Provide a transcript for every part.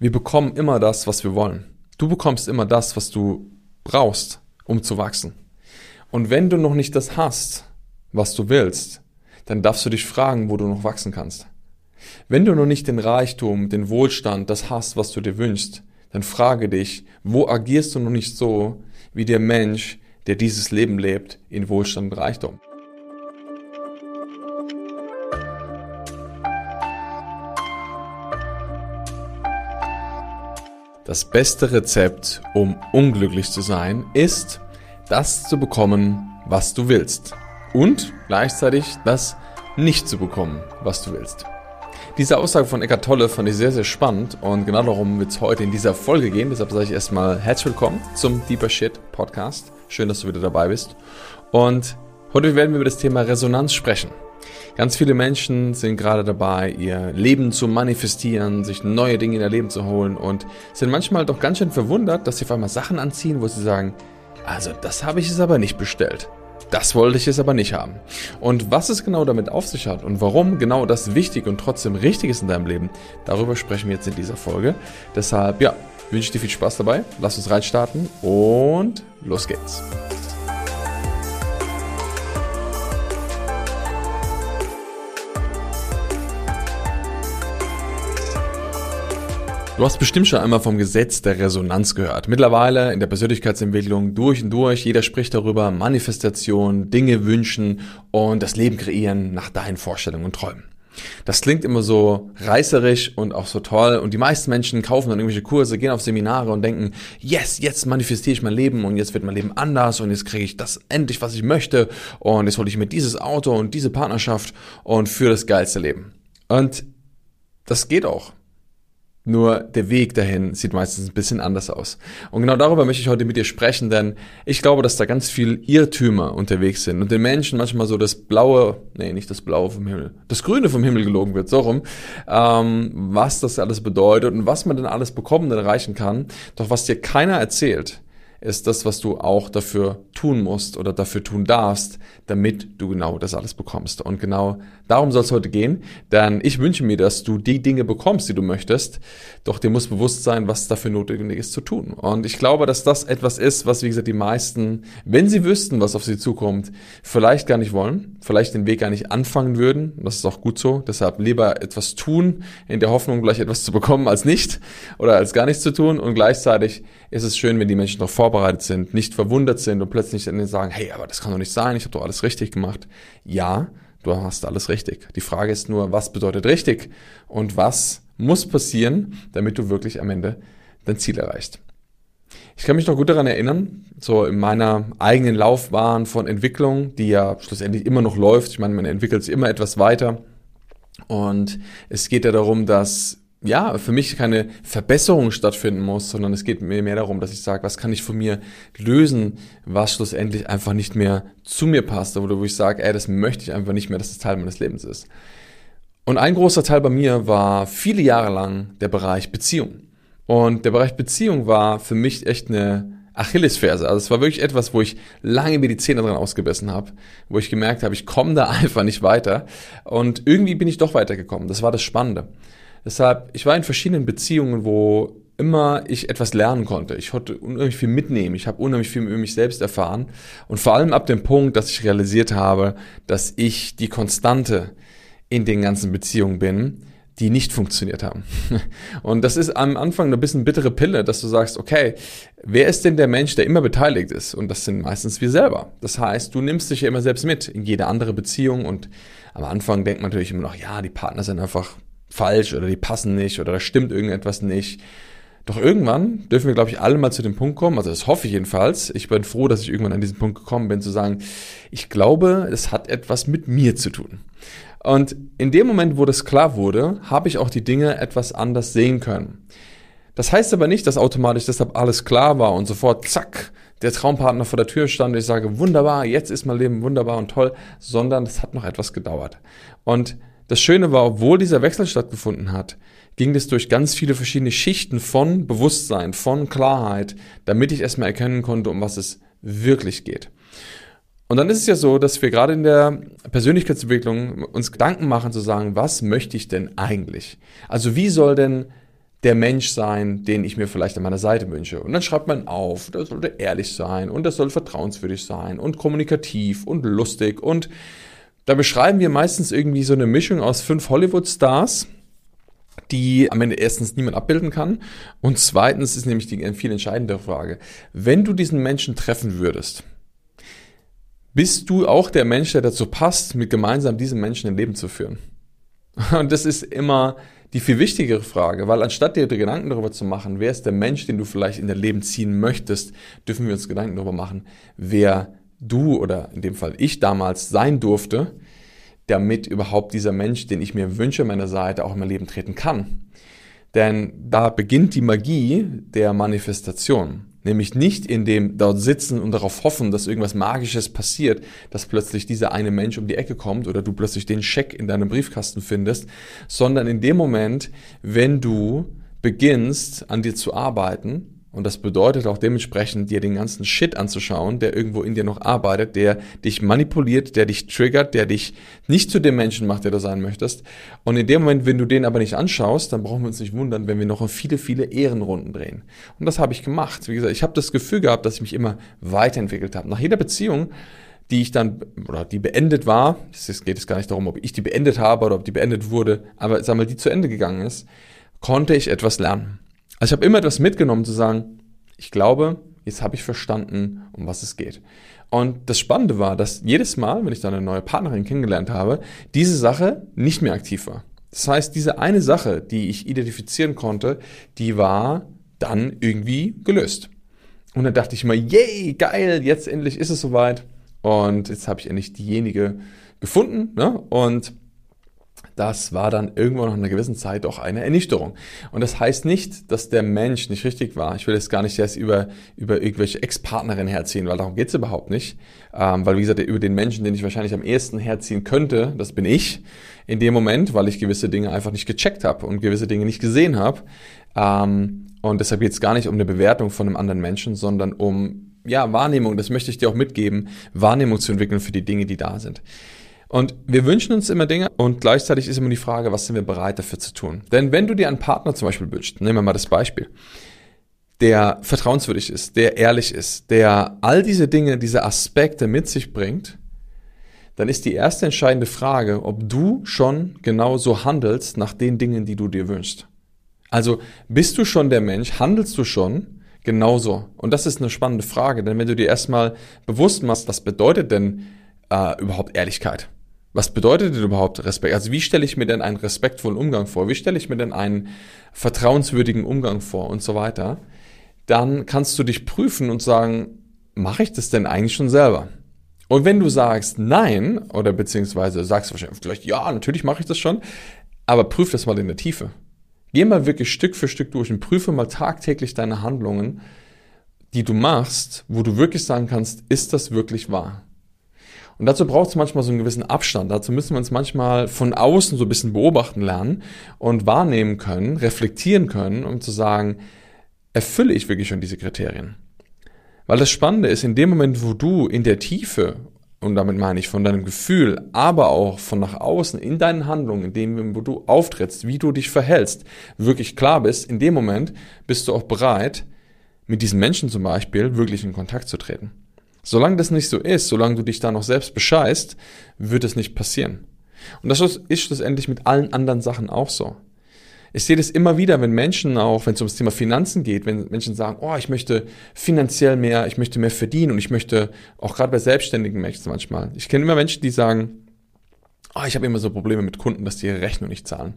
wir bekommen immer das, was wir wollen. Du bekommst immer das, was du brauchst, um zu wachsen. Und wenn du noch nicht das hast, was du willst, dann darfst du dich fragen, wo du noch wachsen kannst. Wenn du noch nicht den Reichtum, den Wohlstand, das hast, was du dir wünschst, dann frage dich, wo agierst du noch nicht so wie der Mensch, der dieses Leben lebt, in Wohlstand und Reichtum? Das beste Rezept, um unglücklich zu sein, ist, das zu bekommen, was du willst. Und gleichzeitig das nicht zu bekommen, was du willst. Diese Aussage von Eckart Tolle fand ich sehr, sehr spannend und genau darum wird es heute in dieser Folge gehen. Deshalb sage ich erstmal herzlich willkommen zum Deeper Shit Podcast. Schön, dass du wieder dabei bist. Und heute werden wir über das Thema Resonanz sprechen. Ganz viele Menschen sind gerade dabei, ihr Leben zu manifestieren, sich neue Dinge in ihr Leben zu holen und sind manchmal doch ganz schön verwundert, dass sie auf einmal Sachen anziehen, wo sie sagen, also das habe ich es aber nicht bestellt. Das wollte ich es aber nicht haben. Und was es genau damit auf sich hat und warum genau das wichtig und trotzdem richtig ist in deinem Leben, darüber sprechen wir jetzt in dieser Folge. Deshalb, ja, wünsche ich dir viel Spaß dabei. Lass uns reinstarten und los geht's. Du hast bestimmt schon einmal vom Gesetz der Resonanz gehört. Mittlerweile in der Persönlichkeitsentwicklung durch und durch, jeder spricht darüber, Manifestation, Dinge wünschen und das Leben kreieren nach deinen Vorstellungen und Träumen. Das klingt immer so reißerisch und auch so toll und die meisten Menschen kaufen dann irgendwelche Kurse, gehen auf Seminare und denken, yes, jetzt manifestiere ich mein Leben und jetzt wird mein Leben anders und jetzt kriege ich das endlich, was ich möchte und jetzt hole ich mir dieses Auto und diese Partnerschaft und für das geilste Leben. Und das geht auch. Nur der Weg dahin sieht meistens ein bisschen anders aus. Und genau darüber möchte ich heute mit dir sprechen, denn ich glaube, dass da ganz viel Irrtümer unterwegs sind und den Menschen manchmal so das Blaue, nee, nicht das Blaue vom Himmel, das Grüne vom Himmel gelogen wird, so rum, ähm, was das alles bedeutet und was man denn alles bekommen und erreichen kann. Doch was dir keiner erzählt, ist das, was du auch dafür tun musst oder dafür tun darfst, damit du genau das alles bekommst. Und genau darum soll es heute gehen, denn ich wünsche mir, dass du die Dinge bekommst, die du möchtest, doch dir muss bewusst sein, was dafür notwendig ist zu tun. Und ich glaube, dass das etwas ist, was, wie gesagt, die meisten, wenn sie wüssten, was auf sie zukommt, vielleicht gar nicht wollen, vielleicht den Weg gar nicht anfangen würden. Das ist auch gut so. Deshalb lieber etwas tun, in der Hoffnung, gleich etwas zu bekommen, als nicht oder als gar nichts zu tun. Und gleichzeitig ist es schön, wenn die Menschen noch vorbereitet sind, nicht verwundert sind und plötzlich dann sagen, hey, aber das kann doch nicht sein, ich habe doch alles richtig gemacht. Ja, du hast alles richtig. Die Frage ist nur, was bedeutet richtig und was muss passieren, damit du wirklich am Ende dein Ziel erreichst. Ich kann mich noch gut daran erinnern, so in meiner eigenen Laufbahn von Entwicklung, die ja schlussendlich immer noch läuft. Ich meine, man entwickelt sich immer etwas weiter. Und es geht ja darum, dass ja, für mich keine Verbesserung stattfinden muss, sondern es geht mir mehr darum, dass ich sage, was kann ich von mir lösen, was schlussendlich einfach nicht mehr zu mir passt, oder wo ich sage, ey, das möchte ich einfach nicht mehr, dass das Teil meines Lebens ist. Und ein großer Teil bei mir war viele Jahre lang der Bereich Beziehung. Und der Bereich Beziehung war für mich echt eine Achillesferse. Also es war wirklich etwas, wo ich lange mir die Zähne dran ausgebissen habe, wo ich gemerkt habe, ich komme da einfach nicht weiter. Und irgendwie bin ich doch weitergekommen. Das war das Spannende. Deshalb, ich war in verschiedenen Beziehungen, wo immer ich etwas lernen konnte. Ich konnte unheimlich viel mitnehmen. Ich habe unheimlich viel über mich selbst erfahren. Und vor allem ab dem Punkt, dass ich realisiert habe, dass ich die Konstante in den ganzen Beziehungen bin, die nicht funktioniert haben. Und das ist am Anfang eine bisschen bittere Pille, dass du sagst, okay, wer ist denn der Mensch, der immer beteiligt ist? Und das sind meistens wir selber. Das heißt, du nimmst dich ja immer selbst mit in jede andere Beziehung und am Anfang denkt man natürlich immer noch, ja, die Partner sind einfach falsch oder die passen nicht oder da stimmt irgendetwas nicht. Doch irgendwann dürfen wir, glaube ich, alle mal zu dem Punkt kommen, also das hoffe ich jedenfalls. Ich bin froh, dass ich irgendwann an diesen Punkt gekommen bin, zu sagen, ich glaube, es hat etwas mit mir zu tun. Und in dem Moment, wo das klar wurde, habe ich auch die Dinge etwas anders sehen können. Das heißt aber nicht, dass automatisch deshalb alles klar war und sofort, zack, der Traumpartner vor der Tür stand und ich sage, wunderbar, jetzt ist mein Leben wunderbar und toll, sondern es hat noch etwas gedauert. Und das Schöne war, obwohl dieser Wechsel stattgefunden hat, ging es durch ganz viele verschiedene Schichten von Bewusstsein, von Klarheit, damit ich erstmal erkennen konnte, um was es wirklich geht. Und dann ist es ja so, dass wir gerade in der Persönlichkeitsentwicklung uns Gedanken machen zu sagen, was möchte ich denn eigentlich? Also wie soll denn der Mensch sein, den ich mir vielleicht an meiner Seite wünsche. Und dann schreibt man auf, der sollte ehrlich sein und der soll vertrauenswürdig sein und kommunikativ und lustig. Und da beschreiben wir meistens irgendwie so eine Mischung aus fünf Hollywood-Stars, die am Ende erstens niemand abbilden kann und zweitens ist nämlich die viel entscheidende Frage, wenn du diesen Menschen treffen würdest, bist du auch der Mensch, der dazu passt, mit gemeinsam diesen Menschen ein Leben zu führen? Und das ist immer die viel wichtigere Frage, weil anstatt dir Gedanken darüber zu machen, wer ist der Mensch, den du vielleicht in dein Leben ziehen möchtest, dürfen wir uns Gedanken darüber machen, wer du oder in dem Fall ich damals sein durfte, damit überhaupt dieser Mensch, den ich mir wünsche, meiner Seite auch in mein Leben treten kann. Denn da beginnt die Magie der Manifestation. Nämlich nicht in dem dort sitzen und darauf hoffen, dass irgendwas Magisches passiert, dass plötzlich dieser eine Mensch um die Ecke kommt oder du plötzlich den Scheck in deinem Briefkasten findest, sondern in dem Moment, wenn du beginnst an dir zu arbeiten und das bedeutet auch dementsprechend, dir den ganzen Shit anzuschauen, der irgendwo in dir noch arbeitet, der dich manipuliert, der dich triggert, der dich nicht zu dem Menschen macht, der du sein möchtest. Und in dem Moment, wenn du den aber nicht anschaust, dann brauchen wir uns nicht wundern, wenn wir noch viele, viele Ehrenrunden drehen. Und das habe ich gemacht. Wie gesagt, ich habe das Gefühl gehabt, dass ich mich immer weiterentwickelt habe. Nach jeder Beziehung, die ich dann, oder die beendet war, es geht es gar nicht darum, ob ich die beendet habe oder ob die beendet wurde, aber sag mal, die zu Ende gegangen ist, konnte ich etwas lernen. Also ich habe immer etwas mitgenommen zu sagen, ich glaube, jetzt habe ich verstanden, um was es geht. Und das Spannende war, dass jedes Mal, wenn ich dann eine neue Partnerin kennengelernt habe, diese Sache nicht mehr aktiv war. Das heißt, diese eine Sache, die ich identifizieren konnte, die war dann irgendwie gelöst. Und dann dachte ich immer, yay, geil, jetzt endlich ist es soweit. Und jetzt habe ich endlich diejenige gefunden. Ne? Und das war dann irgendwo nach einer gewissen Zeit auch eine Ernüchterung. Und das heißt nicht, dass der Mensch nicht richtig war. Ich will jetzt gar nicht erst über, über irgendwelche Ex-Partnerinnen herziehen, weil darum geht's überhaupt nicht. Ähm, weil wie gesagt, über den Menschen, den ich wahrscheinlich am ehesten herziehen könnte, das bin ich in dem Moment, weil ich gewisse Dinge einfach nicht gecheckt habe und gewisse Dinge nicht gesehen habe. Ähm, und deshalb geht's gar nicht um eine Bewertung von einem anderen Menschen, sondern um ja, Wahrnehmung, das möchte ich dir auch mitgeben, Wahrnehmung zu entwickeln für die Dinge, die da sind. Und wir wünschen uns immer Dinge und gleichzeitig ist immer die Frage, was sind wir bereit dafür zu tun? Denn wenn du dir einen Partner zum Beispiel wünschst, nehmen wir mal das Beispiel, der vertrauenswürdig ist, der ehrlich ist, der all diese Dinge, diese Aspekte mit sich bringt, dann ist die erste entscheidende Frage, ob du schon genauso handelst nach den Dingen, die du dir wünschst. Also bist du schon der Mensch, handelst du schon genauso? Und das ist eine spannende Frage, denn wenn du dir erstmal bewusst machst, was bedeutet denn äh, überhaupt Ehrlichkeit? Was bedeutet denn überhaupt Respekt? Also wie stelle ich mir denn einen respektvollen Umgang vor? Wie stelle ich mir denn einen vertrauenswürdigen Umgang vor und so weiter? Dann kannst du dich prüfen und sagen, mache ich das denn eigentlich schon selber? Und wenn du sagst nein, oder beziehungsweise sagst wahrscheinlich vielleicht, ja, natürlich mache ich das schon, aber prüf das mal in der Tiefe. Geh mal wirklich Stück für Stück durch und prüfe mal tagtäglich deine Handlungen, die du machst, wo du wirklich sagen kannst, ist das wirklich wahr? Und dazu braucht es manchmal so einen gewissen Abstand. Dazu müssen wir uns manchmal von außen so ein bisschen beobachten lernen und wahrnehmen können, reflektieren können, um zu sagen, erfülle ich wirklich schon diese Kriterien? Weil das Spannende ist, in dem Moment, wo du in der Tiefe, und damit meine ich von deinem Gefühl, aber auch von nach außen, in deinen Handlungen, in dem, wo du auftrittst, wie du dich verhältst, wirklich klar bist, in dem Moment bist du auch bereit, mit diesen Menschen zum Beispiel wirklich in Kontakt zu treten. Solange das nicht so ist, solange du dich da noch selbst bescheißt, wird es nicht passieren. Und das ist schlussendlich mit allen anderen Sachen auch so. Ich sehe das immer wieder, wenn Menschen auch, wenn es ums Thema Finanzen geht, wenn Menschen sagen, oh, ich möchte finanziell mehr, ich möchte mehr verdienen und ich möchte, auch gerade bei selbstständigen Menschen manchmal, ich kenne immer Menschen, die sagen, oh, ich habe immer so Probleme mit Kunden, dass die ihre Rechnung nicht zahlen.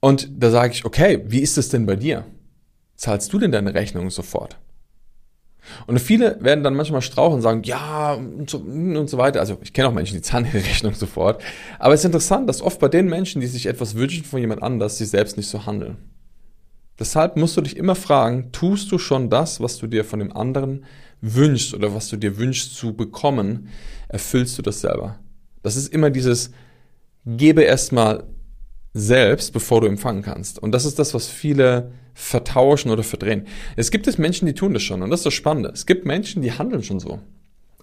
Und da sage ich, okay, wie ist es denn bei dir? Zahlst du denn deine Rechnung sofort? Und viele werden dann manchmal strauchen und sagen, ja, und so, und so weiter. Also ich kenne auch Menschen, die zahlen ihre Rechnung sofort. Aber es ist interessant, dass oft bei den Menschen, die sich etwas wünschen von jemand anders, sie selbst nicht so handeln. Deshalb musst du dich immer fragen, tust du schon das, was du dir von dem anderen wünschst oder was du dir wünschst zu bekommen, erfüllst du das selber? Das ist immer dieses, gebe erstmal selbst, bevor du empfangen kannst. Und das ist das, was viele vertauschen oder verdrehen. Es gibt es Menschen, die tun das schon und das ist das Spannende. Es gibt Menschen, die handeln schon so.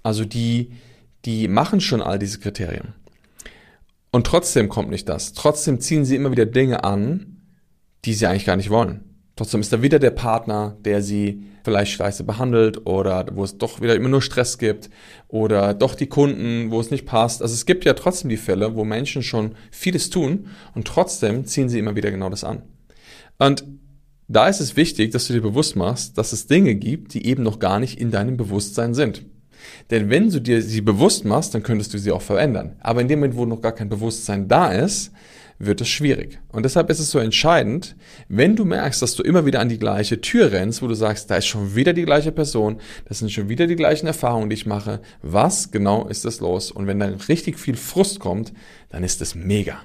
Also die, die machen schon all diese Kriterien. Und trotzdem kommt nicht das. Trotzdem ziehen sie immer wieder Dinge an, die sie eigentlich gar nicht wollen. Trotzdem ist da wieder der Partner, der sie vielleicht scheiße behandelt oder wo es doch wieder immer nur Stress gibt oder doch die Kunden, wo es nicht passt. Also es gibt ja trotzdem die Fälle, wo Menschen schon vieles tun und trotzdem ziehen sie immer wieder genau das an. Und da ist es wichtig, dass du dir bewusst machst, dass es Dinge gibt, die eben noch gar nicht in deinem Bewusstsein sind. Denn wenn du dir sie bewusst machst, dann könntest du sie auch verändern. Aber in dem Moment, wo noch gar kein Bewusstsein da ist, wird es schwierig. Und deshalb ist es so entscheidend, wenn du merkst, dass du immer wieder an die gleiche Tür rennst, wo du sagst, da ist schon wieder die gleiche Person, das sind schon wieder die gleichen Erfahrungen, die ich mache, was genau ist das los? Und wenn dann richtig viel Frust kommt, dann ist es mega.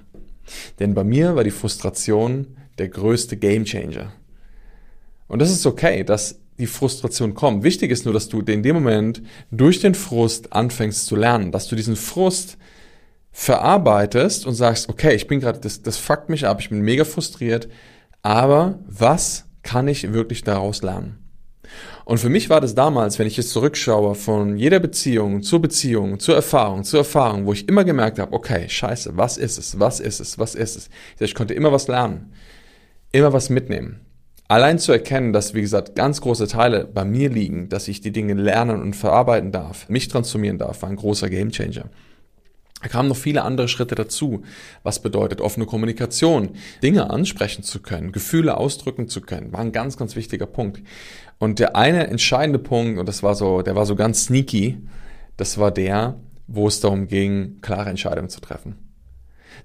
Denn bei mir war die Frustration der größte Gamechanger. Und das ist okay, dass die Frustration kommt. Wichtig ist nur, dass du in dem Moment durch den Frust anfängst zu lernen, dass du diesen Frust verarbeitest und sagst, okay, ich bin gerade, das, das fuckt mich ab, ich bin mega frustriert, aber was kann ich wirklich daraus lernen? Und für mich war das damals, wenn ich jetzt zurückschaue, von jeder Beziehung zur Beziehung, zur Erfahrung, zur Erfahrung, wo ich immer gemerkt habe, okay, scheiße, was ist es, was ist es, was ist es? Ich konnte immer was lernen, immer was mitnehmen. Allein zu erkennen, dass, wie gesagt, ganz große Teile bei mir liegen, dass ich die Dinge lernen und verarbeiten darf, mich transformieren darf, war ein großer Gamechanger. Da kamen noch viele andere Schritte dazu. Was bedeutet offene Kommunikation? Dinge ansprechen zu können, Gefühle ausdrücken zu können, war ein ganz, ganz wichtiger Punkt. Und der eine entscheidende Punkt, und das war so, der war so ganz sneaky, das war der, wo es darum ging, klare Entscheidungen zu treffen.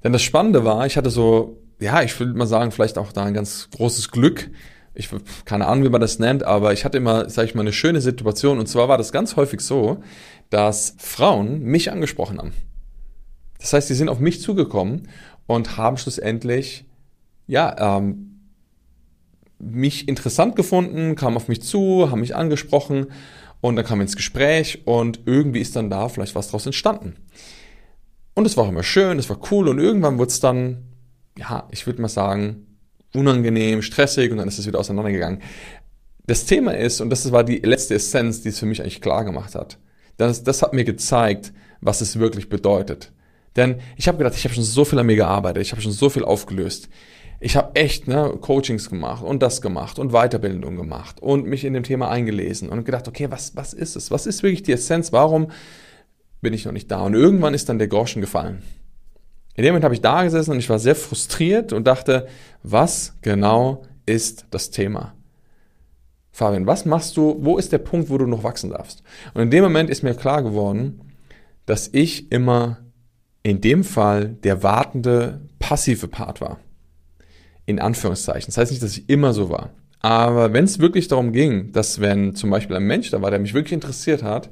Denn das Spannende war, ich hatte so, ja, ich würde mal sagen, vielleicht auch da ein ganz großes Glück. Ich keine Ahnung, wie man das nennt, aber ich hatte immer, sage ich mal, eine schöne Situation. Und zwar war das ganz häufig so, dass Frauen mich angesprochen haben. Das heißt, sie sind auf mich zugekommen und haben schlussendlich, ja, ähm, mich interessant gefunden, kamen auf mich zu, haben mich angesprochen und dann kam ins Gespräch und irgendwie ist dann da vielleicht was draus entstanden. Und es war auch immer schön, es war cool und irgendwann wurde es dann, ja, ich würde mal sagen, unangenehm, stressig und dann ist es wieder auseinandergegangen. Das Thema ist, und das war die letzte Essenz, die es für mich eigentlich klar gemacht hat, das, das hat mir gezeigt, was es wirklich bedeutet. Denn ich habe gedacht, ich habe schon so viel an mir gearbeitet, ich habe schon so viel aufgelöst. Ich habe echt ne, Coachings gemacht und das gemacht und Weiterbildung gemacht und mich in dem Thema eingelesen und gedacht, okay, was, was ist es? Was ist wirklich die Essenz? Warum bin ich noch nicht da? Und irgendwann ist dann der Groschen gefallen. In dem Moment habe ich da gesessen und ich war sehr frustriert und dachte, was genau ist das Thema? Fabian, was machst du? Wo ist der Punkt, wo du noch wachsen darfst? Und in dem Moment ist mir klar geworden, dass ich immer in dem Fall der wartende passive Part war. In Anführungszeichen. Das heißt nicht, dass ich immer so war. Aber wenn es wirklich darum ging, dass wenn zum Beispiel ein Mensch da war, der mich wirklich interessiert hat,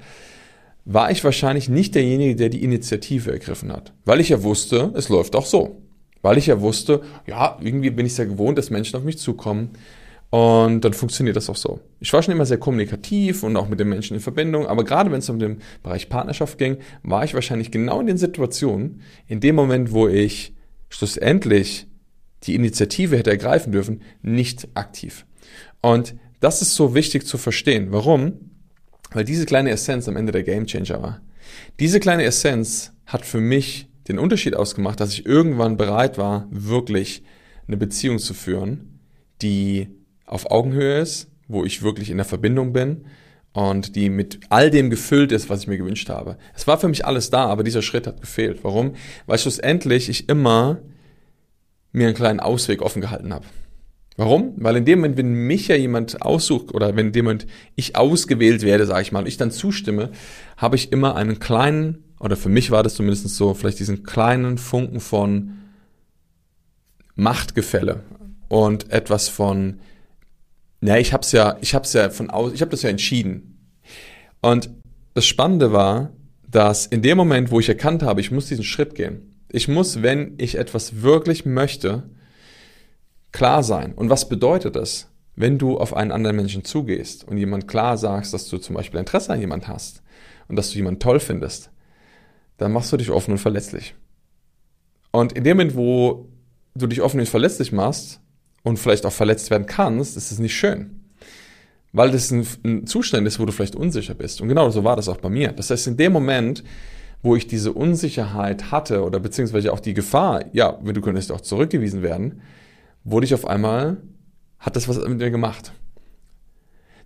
war ich wahrscheinlich nicht derjenige, der die Initiative ergriffen hat. Weil ich ja wusste, es läuft auch so. Weil ich ja wusste, ja, irgendwie bin ich es ja gewohnt, dass Menschen auf mich zukommen. Und dann funktioniert das auch so. Ich war schon immer sehr kommunikativ und auch mit den Menschen in Verbindung, aber gerade wenn es um den Bereich Partnerschaft ging, war ich wahrscheinlich genau in den Situationen, in dem Moment, wo ich schlussendlich die Initiative hätte ergreifen dürfen, nicht aktiv. Und das ist so wichtig zu verstehen. Warum? Weil diese kleine Essenz am Ende der Gamechanger war. Diese kleine Essenz hat für mich den Unterschied ausgemacht, dass ich irgendwann bereit war, wirklich eine Beziehung zu führen, die auf Augenhöhe ist, wo ich wirklich in der Verbindung bin und die mit all dem gefüllt ist, was ich mir gewünscht habe. Es war für mich alles da, aber dieser Schritt hat gefehlt. Warum? Weil schlussendlich ich immer mir einen kleinen Ausweg offen gehalten habe. Warum? Weil in dem Moment, wenn mich ja jemand aussucht oder wenn in dem Moment ich ausgewählt werde, sage ich mal, und ich dann zustimme, habe ich immer einen kleinen, oder für mich war das zumindest so, vielleicht diesen kleinen Funken von Machtgefälle und etwas von ja, ich hab's ja, ich hab's ja von aus, ich habe das ja entschieden. Und das Spannende war, dass in dem Moment, wo ich erkannt habe, ich muss diesen Schritt gehen. Ich muss, wenn ich etwas wirklich möchte, klar sein. Und was bedeutet das? Wenn du auf einen anderen Menschen zugehst und jemand klar sagst, dass du zum Beispiel Interesse an jemand hast und dass du jemanden toll findest, dann machst du dich offen und verletzlich. Und in dem Moment, wo du dich offen und verletzlich machst, und vielleicht auch verletzt werden kannst, ist es nicht schön. Weil das ein, ein Zustand ist, wo du vielleicht unsicher bist. Und genau so war das auch bei mir. Das heißt, in dem Moment, wo ich diese Unsicherheit hatte oder beziehungsweise auch die Gefahr, ja, wenn du könntest auch zurückgewiesen werden, wurde ich auf einmal, hat das was mit mir gemacht.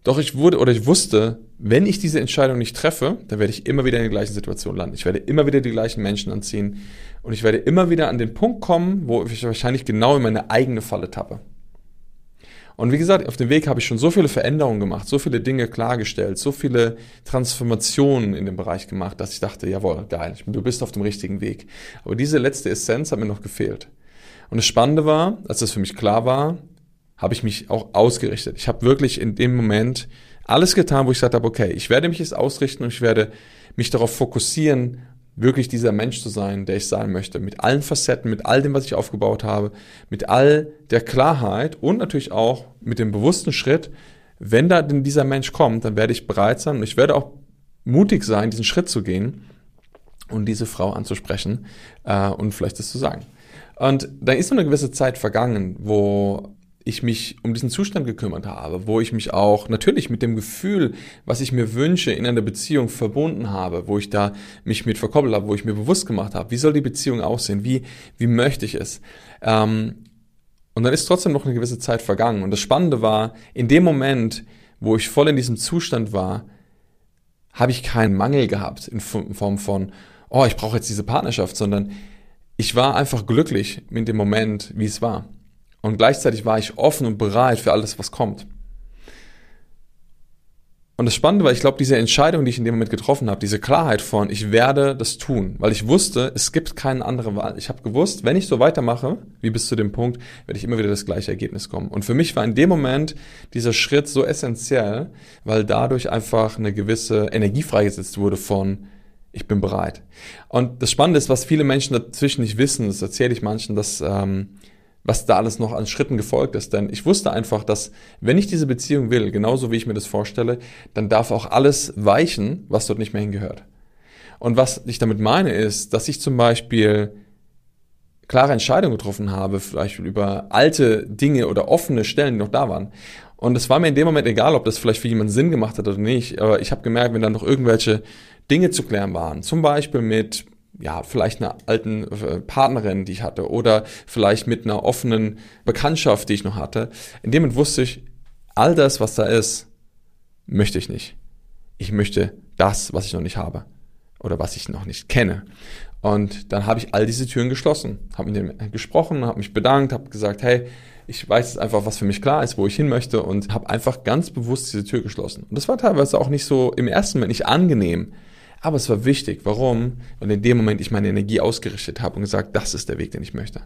Doch ich wurde oder ich wusste, wenn ich diese Entscheidung nicht treffe, dann werde ich immer wieder in der gleichen Situation landen. Ich werde immer wieder die gleichen Menschen anziehen und ich werde immer wieder an den Punkt kommen, wo ich wahrscheinlich genau in meine eigene Falle tappe. Und wie gesagt, auf dem Weg habe ich schon so viele Veränderungen gemacht, so viele Dinge klargestellt, so viele Transformationen in dem Bereich gemacht, dass ich dachte, jawohl, geil, du bist auf dem richtigen Weg. Aber diese letzte Essenz hat mir noch gefehlt. Und das Spannende war, als das für mich klar war, habe ich mich auch ausgerichtet. Ich habe wirklich in dem Moment alles getan, wo ich gesagt habe, okay, ich werde mich jetzt ausrichten und ich werde mich darauf fokussieren, wirklich dieser Mensch zu sein, der ich sein möchte. Mit allen Facetten, mit all dem, was ich aufgebaut habe, mit all der Klarheit und natürlich auch mit dem bewussten Schritt, wenn da denn dieser Mensch kommt, dann werde ich bereit sein und ich werde auch mutig sein, diesen Schritt zu gehen und diese Frau anzusprechen äh, und vielleicht das zu sagen. Und da ist noch eine gewisse Zeit vergangen, wo ich mich um diesen Zustand gekümmert habe, wo ich mich auch natürlich mit dem Gefühl, was ich mir wünsche, in einer Beziehung verbunden habe, wo ich da mich mit verkoppelt habe, wo ich mir bewusst gemacht habe, wie soll die Beziehung aussehen, wie, wie möchte ich es. Ähm, und dann ist trotzdem noch eine gewisse Zeit vergangen. Und das Spannende war, in dem Moment, wo ich voll in diesem Zustand war, habe ich keinen Mangel gehabt in Form von, oh, ich brauche jetzt diese Partnerschaft, sondern ich war einfach glücklich mit dem Moment, wie es war. Und gleichzeitig war ich offen und bereit für alles, was kommt. Und das Spannende war, ich glaube, diese Entscheidung, die ich in dem Moment getroffen habe, diese Klarheit von, ich werde das tun, weil ich wusste, es gibt keine andere Wahl. Ich habe gewusst, wenn ich so weitermache, wie bis zu dem Punkt, werde ich immer wieder das gleiche Ergebnis kommen. Und für mich war in dem Moment dieser Schritt so essentiell, weil dadurch einfach eine gewisse Energie freigesetzt wurde von, ich bin bereit. Und das Spannende ist, was viele Menschen dazwischen nicht wissen, das erzähle ich manchen, dass ähm, was da alles noch an Schritten gefolgt ist. Denn ich wusste einfach, dass wenn ich diese Beziehung will, genauso wie ich mir das vorstelle, dann darf auch alles weichen, was dort nicht mehr hingehört. Und was ich damit meine ist, dass ich zum Beispiel klare Entscheidungen getroffen habe, vielleicht über alte Dinge oder offene Stellen, die noch da waren. Und es war mir in dem Moment egal, ob das vielleicht für jemanden Sinn gemacht hat oder nicht, aber ich habe gemerkt, wenn dann noch irgendwelche Dinge zu klären waren, zum Beispiel mit ja, vielleicht einer alten äh, Partnerin, die ich hatte, oder vielleicht mit einer offenen Bekanntschaft, die ich noch hatte. In dem Moment wusste ich, all das, was da ist, möchte ich nicht. Ich möchte das, was ich noch nicht habe oder was ich noch nicht kenne. Und dann habe ich all diese Türen geschlossen, habe mit dem gesprochen, habe mich bedankt, habe gesagt, hey, ich weiß jetzt einfach, was für mich klar ist, wo ich hin möchte und habe einfach ganz bewusst diese Tür geschlossen. Und das war teilweise auch nicht so im ersten Moment nicht angenehm, aber es war wichtig. Warum? Weil in dem Moment ich meine Energie ausgerichtet habe und gesagt, das ist der Weg, den ich möchte.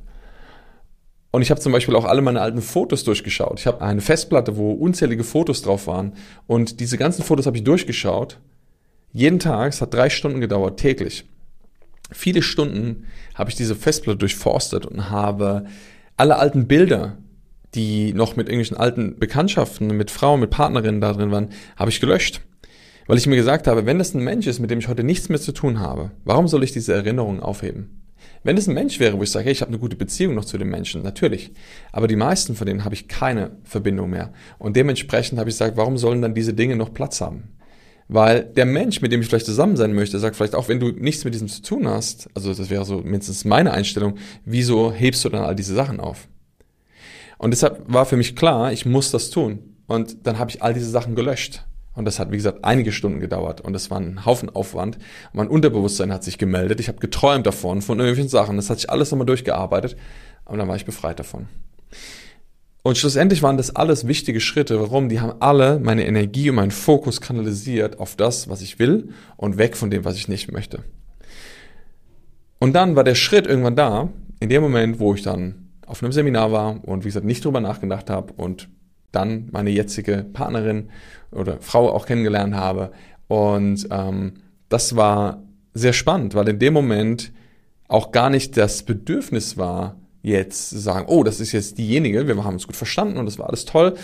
Und ich habe zum Beispiel auch alle meine alten Fotos durchgeschaut. Ich habe eine Festplatte, wo unzählige Fotos drauf waren. Und diese ganzen Fotos habe ich durchgeschaut. Jeden Tag, es hat drei Stunden gedauert, täglich. Viele Stunden habe ich diese Festplatte durchforstet und habe alle alten Bilder, die noch mit irgendwelchen alten Bekanntschaften, mit Frauen, mit Partnerinnen da drin waren, habe ich gelöscht. Weil ich mir gesagt habe, wenn das ein Mensch ist, mit dem ich heute nichts mehr zu tun habe, warum soll ich diese Erinnerungen aufheben? Wenn es ein Mensch wäre, wo ich sage, hey, ich habe eine gute Beziehung noch zu dem Menschen, natürlich. Aber die meisten von denen habe ich keine Verbindung mehr. Und dementsprechend habe ich gesagt, warum sollen dann diese Dinge noch Platz haben? Weil der Mensch, mit dem ich vielleicht zusammen sein möchte, sagt vielleicht auch, wenn du nichts mit diesem zu tun hast, also das wäre so mindestens meine Einstellung, wieso hebst du dann all diese Sachen auf? Und deshalb war für mich klar, ich muss das tun. Und dann habe ich all diese Sachen gelöscht. Und das hat, wie gesagt, einige Stunden gedauert und es war ein Haufen Aufwand. Mein Unterbewusstsein hat sich gemeldet. Ich habe geträumt davon, von irgendwelchen Sachen. Das hat sich alles nochmal durchgearbeitet. Und dann war ich befreit davon. Und schlussendlich waren das alles wichtige Schritte. Warum? Die haben alle meine Energie und meinen Fokus kanalisiert auf das, was ich will und weg von dem, was ich nicht möchte. Und dann war der Schritt irgendwann da, in dem Moment, wo ich dann auf einem Seminar war und wie gesagt nicht drüber nachgedacht habe und dann meine jetzige Partnerin oder Frau auch kennengelernt habe. Und ähm, das war sehr spannend, weil in dem Moment auch gar nicht das Bedürfnis war, jetzt zu sagen, oh, das ist jetzt diejenige, wir haben uns gut verstanden und das war alles toll.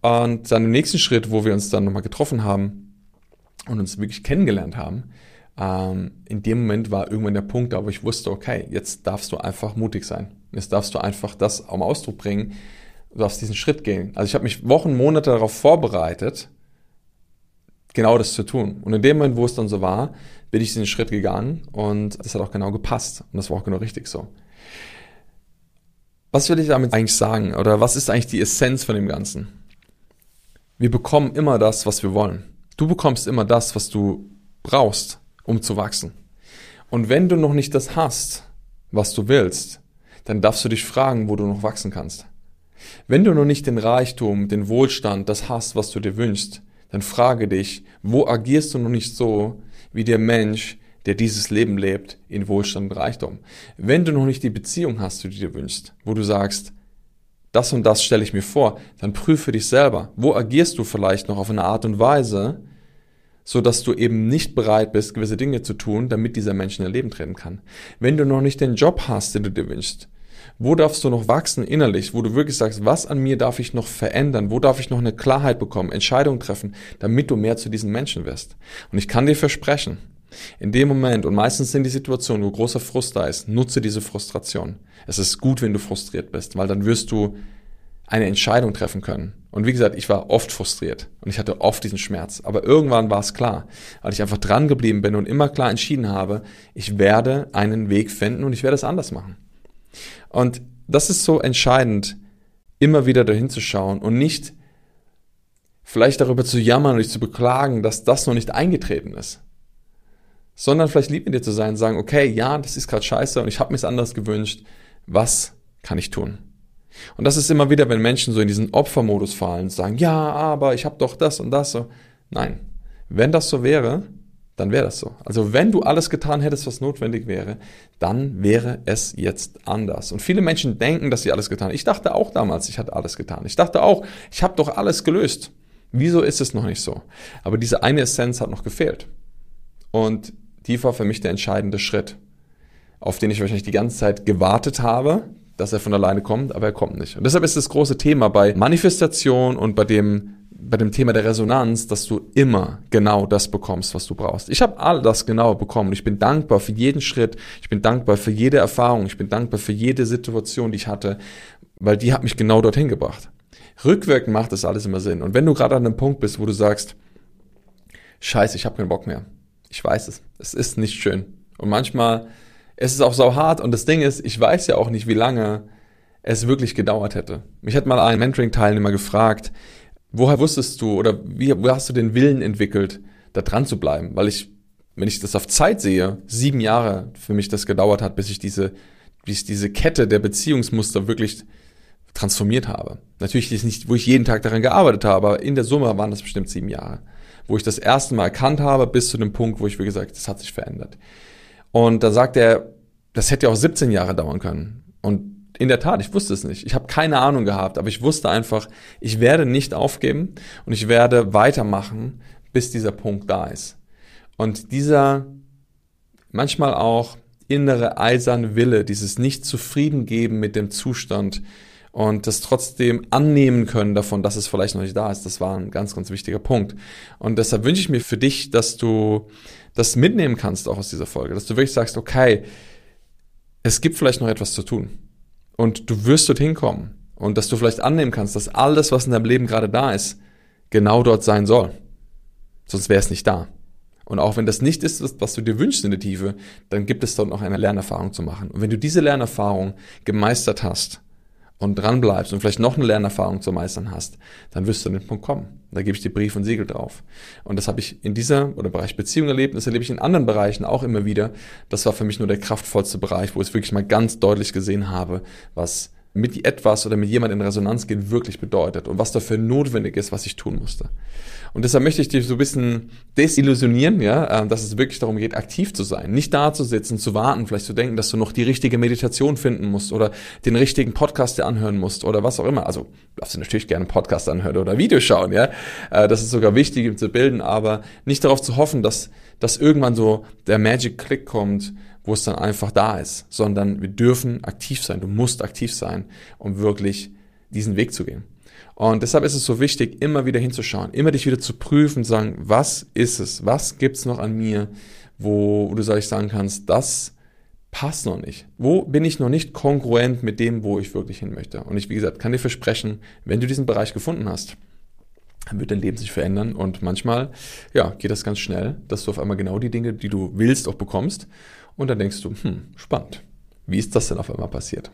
Und dann im nächsten Schritt, wo wir uns dann nochmal getroffen haben und uns wirklich kennengelernt haben, ähm, in dem Moment war irgendwann der Punkt, da wo ich wusste, okay, jetzt darfst du einfach mutig sein. Jetzt darfst du einfach das am Ausdruck bringen, du darfst diesen Schritt gehen. Also ich habe mich Wochen, Monate darauf vorbereitet, genau das zu tun. Und in dem Moment, wo es dann so war, bin ich diesen Schritt gegangen und das hat auch genau gepasst. Und das war auch genau richtig so. Was will ich damit eigentlich sagen? Oder was ist eigentlich die Essenz von dem Ganzen? Wir bekommen immer das, was wir wollen. Du bekommst immer das, was du brauchst, um zu wachsen. Und wenn du noch nicht das hast, was du willst, dann darfst du dich fragen, wo du noch wachsen kannst. Wenn du noch nicht den Reichtum, den Wohlstand, das hast, was du dir wünschst, dann frage dich, wo agierst du noch nicht so wie der Mensch, der dieses Leben lebt in Wohlstand und Reichtum. Wenn du noch nicht die Beziehung hast, die du dir wünschst, wo du sagst, das und das stelle ich mir vor, dann prüfe dich selber. Wo agierst du vielleicht noch auf eine Art und Weise, so dass du eben nicht bereit bist, gewisse Dinge zu tun, damit dieser Mensch in dein Leben treten kann. Wenn du noch nicht den Job hast, den du dir wünschst, wo darfst du noch wachsen innerlich, wo du wirklich sagst, was an mir darf ich noch verändern, wo darf ich noch eine Klarheit bekommen, Entscheidungen treffen, damit du mehr zu diesen Menschen wirst. Und ich kann dir versprechen, in dem Moment, und meistens sind die Situationen, wo großer Frust da ist, nutze diese Frustration. Es ist gut, wenn du frustriert bist, weil dann wirst du eine Entscheidung treffen können. Und wie gesagt, ich war oft frustriert und ich hatte oft diesen Schmerz. Aber irgendwann war es klar, weil ich einfach dran geblieben bin und immer klar entschieden habe, ich werde einen Weg finden und ich werde es anders machen. Und das ist so entscheidend, immer wieder dahin zu schauen und nicht vielleicht darüber zu jammern und dich zu beklagen, dass das noch nicht eingetreten ist sondern vielleicht lieb mit dir zu sein und sagen, okay, ja, das ist gerade scheiße und ich habe mir es anders gewünscht. Was kann ich tun? Und das ist immer wieder, wenn Menschen so in diesen Opfermodus fallen und sagen, ja, aber ich habe doch das und das. Nein, wenn das so wäre, dann wäre das so. Also wenn du alles getan hättest, was notwendig wäre, dann wäre es jetzt anders. Und viele Menschen denken, dass sie alles getan haben. Ich dachte auch damals, ich hatte alles getan. Ich dachte auch, ich habe doch alles gelöst. Wieso ist es noch nicht so? Aber diese eine Essenz hat noch gefehlt. Und die war für mich der entscheidende Schritt, auf den ich wahrscheinlich die ganze Zeit gewartet habe, dass er von alleine kommt, aber er kommt nicht. Und deshalb ist das große Thema bei Manifestation und bei dem bei dem Thema der Resonanz, dass du immer genau das bekommst, was du brauchst. Ich habe all das genau bekommen. Ich bin dankbar für jeden Schritt. Ich bin dankbar für jede Erfahrung. Ich bin dankbar für jede Situation, die ich hatte, weil die hat mich genau dorthin gebracht. Rückwirkend macht das alles immer Sinn. Und wenn du gerade an einem Punkt bist, wo du sagst, Scheiße, ich habe keinen Bock mehr, ich weiß es. Es ist nicht schön. Und manchmal ist es auch so hart. Und das Ding ist, ich weiß ja auch nicht, wie lange es wirklich gedauert hätte. Mich hat mal ein Mentoring-Teilnehmer gefragt, woher wusstest du oder wie, wo hast du den Willen entwickelt, da dran zu bleiben? Weil ich, wenn ich das auf Zeit sehe, sieben Jahre für mich das gedauert hat, bis ich diese, bis diese Kette der Beziehungsmuster wirklich transformiert habe. Natürlich ist nicht, wo ich jeden Tag daran gearbeitet habe, aber in der Summe waren das bestimmt sieben Jahre wo ich das erste Mal erkannt habe, bis zu dem Punkt, wo ich, wie gesagt, das hat sich verändert. Und da sagt er, das hätte ja auch 17 Jahre dauern können. Und in der Tat, ich wusste es nicht. Ich habe keine Ahnung gehabt, aber ich wusste einfach, ich werde nicht aufgeben und ich werde weitermachen, bis dieser Punkt da ist. Und dieser manchmal auch innere eiserne Wille, dieses nicht zufrieden geben mit dem Zustand, und das trotzdem annehmen können davon, dass es vielleicht noch nicht da ist. Das war ein ganz, ganz wichtiger Punkt. Und deshalb wünsche ich mir für dich, dass du das mitnehmen kannst auch aus dieser Folge, dass du wirklich sagst, okay, es gibt vielleicht noch etwas zu tun und du wirst dorthin kommen und dass du vielleicht annehmen kannst, dass alles, was in deinem Leben gerade da ist, genau dort sein soll. Sonst wäre es nicht da. Und auch wenn das nicht ist, was du dir wünschst in der Tiefe, dann gibt es dort noch eine Lernerfahrung zu machen. Und wenn du diese Lernerfahrung gemeistert hast, und dran bleibst und vielleicht noch eine Lernerfahrung zu meistern hast, dann wirst du an den Punkt kommen. Da gebe ich dir Brief und Siegel drauf. Und das habe ich in dieser oder Bereich Beziehung erlebt, das erlebe ich in anderen Bereichen auch immer wieder. Das war für mich nur der kraftvollste Bereich, wo ich wirklich mal ganz deutlich gesehen habe, was mit etwas oder mit jemand in Resonanz gehen wirklich bedeutet und was dafür notwendig ist, was ich tun musste. Und deshalb möchte ich dich so ein bisschen desillusionieren, ja, äh, dass es wirklich darum geht, aktiv zu sein. Nicht da zu sitzen, zu warten, vielleicht zu denken, dass du noch die richtige Meditation finden musst oder den richtigen Podcast dir anhören musst oder was auch immer. Also darfst du natürlich gerne Podcast anhören oder Video schauen, ja. Äh, das ist sogar wichtig, um zu bilden, aber nicht darauf zu hoffen, dass, dass irgendwann so der Magic Click kommt, wo es dann einfach da ist, sondern wir dürfen aktiv sein. Du musst aktiv sein, um wirklich diesen Weg zu gehen. Und deshalb ist es so wichtig, immer wieder hinzuschauen, immer dich wieder zu prüfen, zu sagen, was ist es, was gibt's noch an mir, wo, wo du sag ich sagen kannst, das passt noch nicht. Wo bin ich noch nicht kongruent mit dem, wo ich wirklich hin möchte? Und ich, wie gesagt, kann dir versprechen, wenn du diesen Bereich gefunden hast, wird dein Leben sich verändern und manchmal, ja, geht das ganz schnell, dass du auf einmal genau die Dinge, die du willst, auch bekommst und dann denkst du, hm, spannend. Wie ist das denn auf einmal passiert?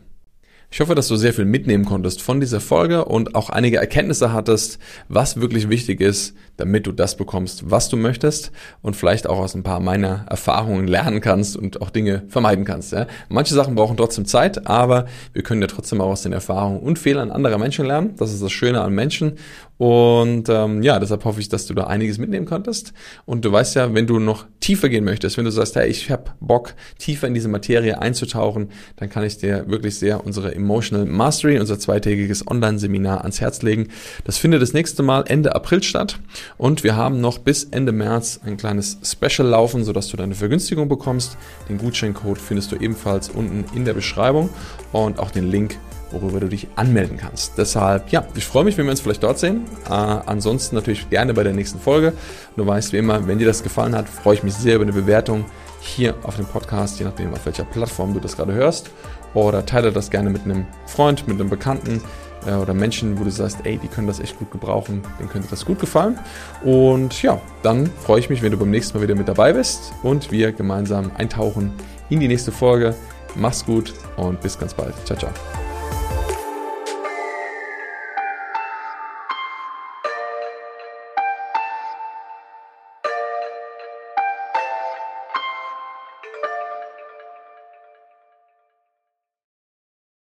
Ich hoffe, dass du sehr viel mitnehmen konntest von dieser Folge und auch einige Erkenntnisse hattest, was wirklich wichtig ist, damit du das bekommst, was du möchtest und vielleicht auch aus ein paar meiner Erfahrungen lernen kannst und auch Dinge vermeiden kannst. Ja? Manche Sachen brauchen trotzdem Zeit, aber wir können ja trotzdem auch aus den Erfahrungen und Fehlern anderer Menschen lernen. Das ist das Schöne an Menschen. Und ähm, ja, deshalb hoffe ich, dass du da einiges mitnehmen konntest. Und du weißt ja, wenn du noch tiefer gehen möchtest, wenn du sagst, hey, ich habe Bock, tiefer in diese Materie einzutauchen, dann kann ich dir wirklich sehr unsere Emotional Mastery, unser zweitägiges Online-Seminar ans Herz legen. Das findet das nächste Mal Ende April statt und wir haben noch bis Ende März ein kleines Special laufen, sodass du deine Vergünstigung bekommst. Den Gutscheincode findest du ebenfalls unten in der Beschreibung und auch den Link worüber du dich anmelden kannst. Deshalb, ja, ich freue mich, wenn wir uns vielleicht dort sehen. Äh, ansonsten natürlich gerne bei der nächsten Folge. Du weißt wie immer, wenn dir das gefallen hat, freue ich mich sehr über eine Bewertung hier auf dem Podcast, je nachdem, auf welcher Plattform du das gerade hörst oder teile das gerne mit einem Freund, mit einem Bekannten äh, oder Menschen, wo du sagst, ey, die können das echt gut gebrauchen, denen könnte das gut gefallen. Und ja, dann freue ich mich, wenn du beim nächsten Mal wieder mit dabei bist und wir gemeinsam eintauchen in die nächste Folge. Mach's gut und bis ganz bald. Ciao, ciao.